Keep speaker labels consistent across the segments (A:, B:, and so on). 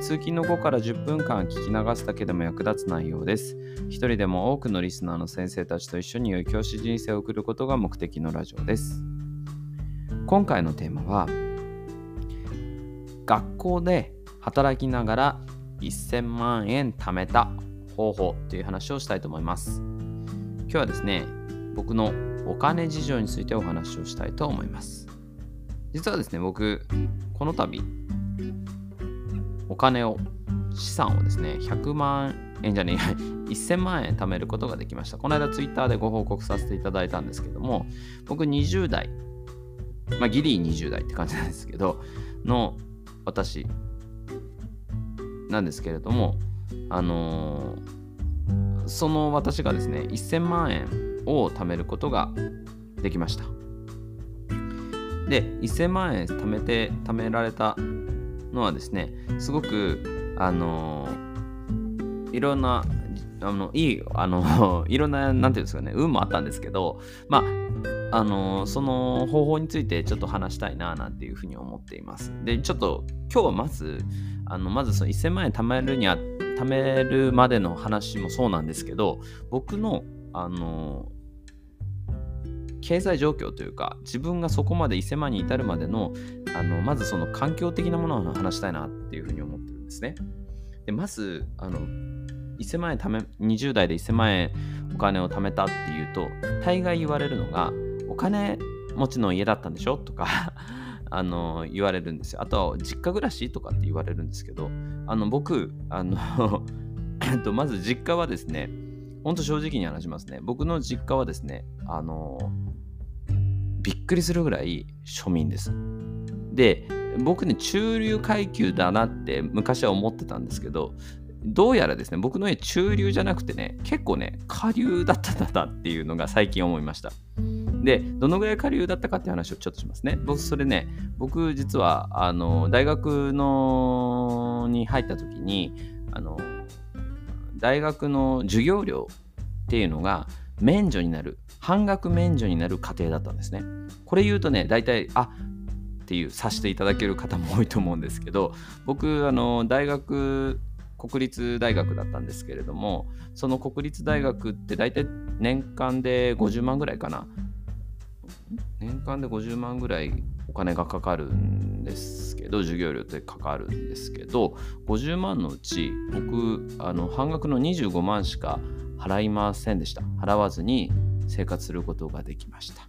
A: 通勤の後から10分間聞き流すだけでも役立つ内容です。一人でも多くのリスナーの先生たちと一緒に良い教師人生を送ることが目的のラジオです。今回のテーマは、学校で働きながら1000万円貯めた方法という話をしたいと思います。今日はですね、僕のお金事情についてお話をしたいと思います。実はですね、僕、この度、金を、資産をですね、100万円じゃねえや、1000万円貯めることができました。この間ツイッターでご報告させていただいたんですけども、僕20代、まあギリ20代って感じなんですけど、の私なんですけれども、あのー、その私がですね、1000万円を貯めることができました。で、1000万円貯めて、貯められたのはですねすごくあのいろんなあのいいあの いろんななんていうんですかね運もあったんですけどまああのその方法についてちょっと話したいななんていうふうに思っています。でちょっと今日はまずあのまずその1000万円貯めるには貯めるまでの話もそうなんですけど僕のあの経済状況というか自分がそこまで伊勢間に至るまでのあのまずその環境的なものを話したいなっていうふうに思ってるんですね。でまずあの1000万円貯め20代で1000万円お金を貯めたっていうと大概言われるのがお金持ちの家だったんでしょ？とか あの言われるんですよ。あとは実家暮らしとかって言われるんですけどあの僕あのまず実家はですねほんと正直に話しますね僕の実家はですねあのびっくりするぐらい庶民です。で、僕ね、中流階級だなって昔は思ってたんですけど、どうやらですね、僕の家中流じゃなくてね、結構ね、下流だったんだっていうのが最近思いました。で、どのぐらい下流だったかっていう話をちょっとしますね。僕、それね、僕実は、あの、大学のに入った時に、あの、大学の授業料っていうのが免除になる半額免除になる過程だったんですね。これ言うとね、大体、あっていうさしていただける方も多いと思うんですけど、僕、あの、大学、国立大学だったんですけれども、その国立大学って大体年間で50万ぐらいかな。年間で50万ぐらいお金がかかるんですけど、授業料ってかかるんですけど、50万のうち、僕、あの半額の25万しか払いませんでした。払わずに生活することができました。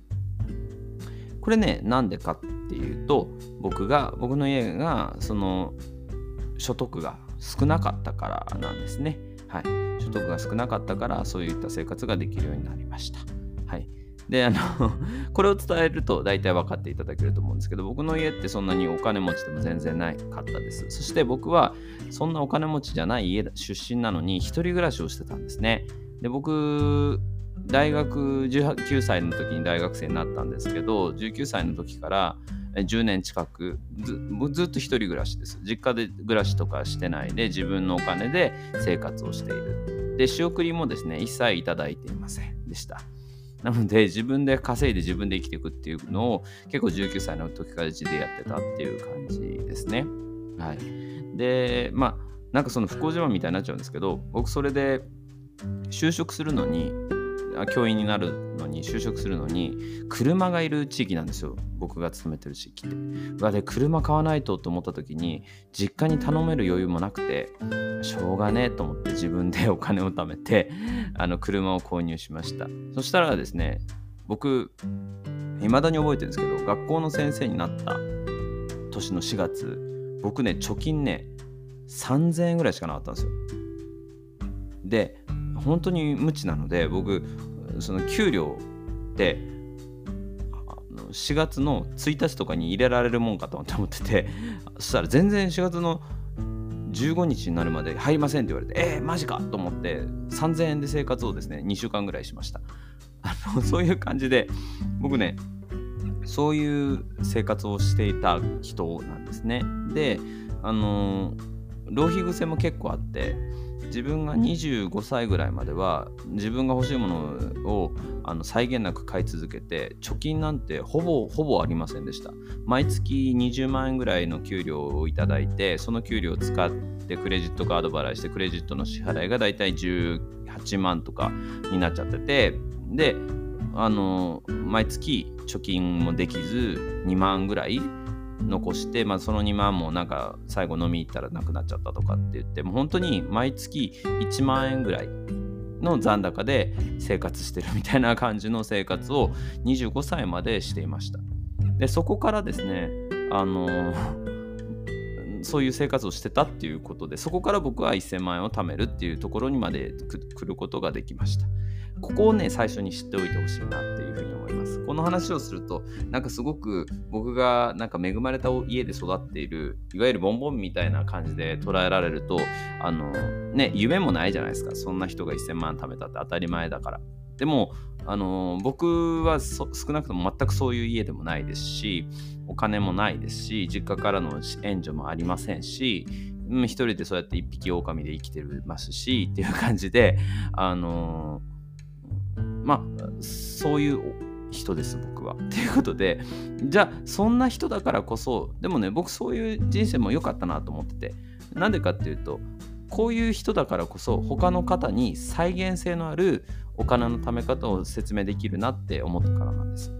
A: これね、なんでかっていうと、僕が、僕の家が、その、所得が少なかったからなんですね。はい。所得が少なかったから、そういった生活ができるようになりました。はい。で、あの これを伝えると大体分かっていただけると思うんですけど、僕の家ってそんなにお金持ちでも全然ないかったです。そして僕はそんなお金持ちじゃない家出身なのに、一人暮らしをしてたんですね。で、僕、大学19歳の時に大学生になったんですけど19歳の時から10年近くずっと一人暮らしです実家で暮らしとかしてないで自分のお金で生活をしているで仕送りもですね一切いいていませんでしたなので自分で稼いで自分で生きていくっていうのを結構19歳の時から地でやってたっていう感じですね。はい。でまあなんかその不幸自慢みたいになっちゃうんですけど僕それで就職するのに教員になるのに就職するのに車がいる地域なんですよ。僕が勤めてる地域って。で車買わないとと思った時に実家に頼める余裕もなくてしょうがねえと思って自分で お金を貯めてあの車を購入しました。そしたらですね僕未だに覚えてるんですけど学校の先生になった年の4月僕ね貯金ね3000円ぐらいしかなかったんですよ。で本当に無知なので僕その給料って4月の1日とかに入れられるもんかと思っててそしたら全然4月の15日になるまで入りませんって言われてえー、マジかと思って3000円で生活をですね2週間ぐらいしましたあのそういう感じで僕ねそういう生活をしていた人なんですね。であの浪費癖も結構あって自分が25歳ぐらいまでは自分が欲しいものをあの際限なく買い続けて貯金なんてほぼほぼありませんでした。毎月20万円ぐらいの給料をいただいてその給料を使ってクレジットカード払いしてクレジットの支払いがだいたい18万とかになっちゃっててであの毎月貯金もできず2万ぐらい残して、まあ、その2万もなんか最後飲み行ったらなくなっちゃったとかって言ってもう本当に毎月1万円ぐらいの残高で生活してるみたいな感じの生活を25歳までしていました。でそこからですねあのそういう生活をしてたっていうことでそこから僕は1000万円を貯めるっていうところにまで来ることができました。ここをね最初に知っておいてほしいなっていうふうに思います。この話をするとなんかすごく僕がなんか恵まれた家で育っているいわゆるボンボンみたいな感じで捉えられるとあのね夢もないじゃないですか。そんな人が1000万貯めたって当たり前だから。でもあの僕は少なくとも全くそういう家でもないですしお金もないですし実家からの援助もありませんし一人でそうやって一匹狼で生きてますしっていう感じであのまあそういう人です僕は。ということでじゃあそんな人だからこそでもね僕そういう人生も良かったなと思っててなんでかっていうとこういう人だからこそ他の方に再現性のあるお金のため方を説明できるなって思ったからなんです。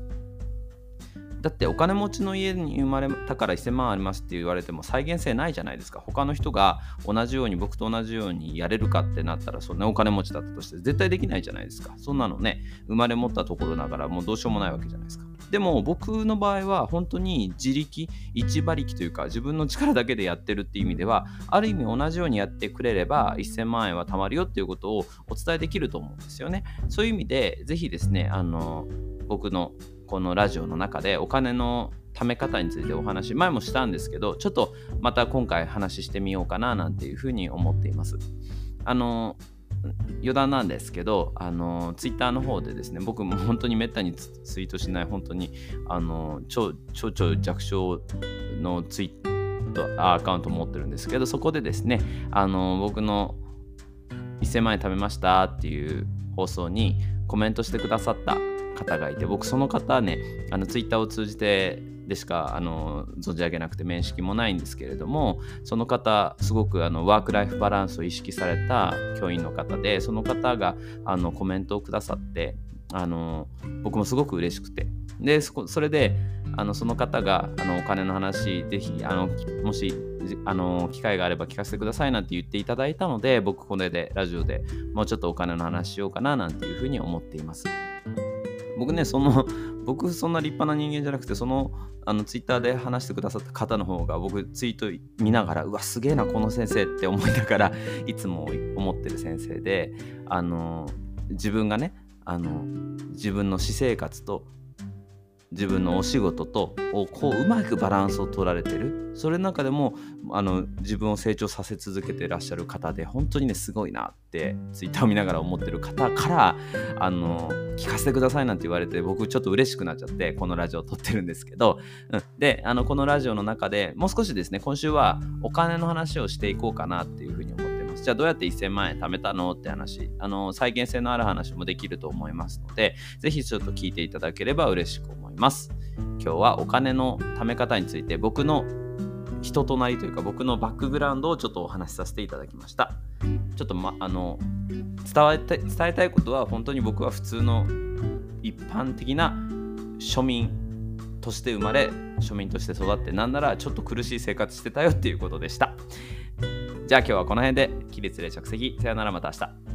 A: だってお金持ちの家に生まれたから1000万ありますって言われても再現性ないじゃないですか。他の人が同じように僕と同じようにやれるかってなったらそんなお金持ちだったとして絶対できないじゃないですか。そんなのね生まれ持ったところながらもうどうしようもないわけじゃないですか。でも僕の場合は本当に自力一馬力というか自分の力だけでやってるっていう意味ではある意味同じようにやってくれれば1000万円は貯まるよっていうことをお伝えできると思うんですよね。そういう意味でぜひですねあの僕のこのラジオの中でお金の貯め方についてお話前もしたんですけどちょっとまた今回話してみようかななんていうふうに思っています。あの余談なんですけどあのツイッターの方でですね僕も 本当にめったにツイートしない本当にあの超超超弱小のツイートアカウント持ってるんですけどそこでですねあの僕の1000万円貯めましたっていう放送にコメントしてくださった方がいて僕その方ねあのツイッターを通じてでしかあの存じ上げなくて面識もないんですけれどもその方すごくあのワーク・ライフ・バランスを意識された教員の方でその方があのコメントをくださってあの僕もすごく嬉しくてでそそれであのその方があのお金の話ぜひあのもしあの機会があれば聞かせてくださいなんて言っていただいたので僕これでラジオでもうちょっとお金の話しようかななんていうふうに思っています。僕ね、その、僕そんな立派な人間じゃなくて、その、あの、ツイッターで話してくださった方の方が、僕ツイート見ながら、うわ、すげえな、この先生って思いながら、いつも思ってる先生で、あの、自分がね、あの、自分の私生活と自分のお仕事とをこううまくバランスを取られてる。それの中でもあの自分を成長させ続けてらっしゃる方で本当にねすごいなってツイッターを見ながら思ってる方からあの聞かせてくださいなんて言われて僕ちょっと嬉しくなっちゃってこのラジオを撮ってるんですけど、うん、であのこのラジオの中でもう少しですね今週はお金の話をしていこうかなっていうふうに思ってじゃあどうやって1000万円貯めたのって話、あの、再現性のある話もできると思いますので、ぜひちょっと聞いていただければ嬉しく思ます。今日はお金の貯め方について僕の人となりというか僕のバックグラウンドをちょっとお話しさせていただきました。ちょっと、ま、あの伝えた伝えたいことは本当に僕は普通の一般的な庶民として生まれ庶民として育ってなんならちょっと苦しい生活してたよっていうことでした。じゃあ今日はこの辺で起立で着席さよならまた明日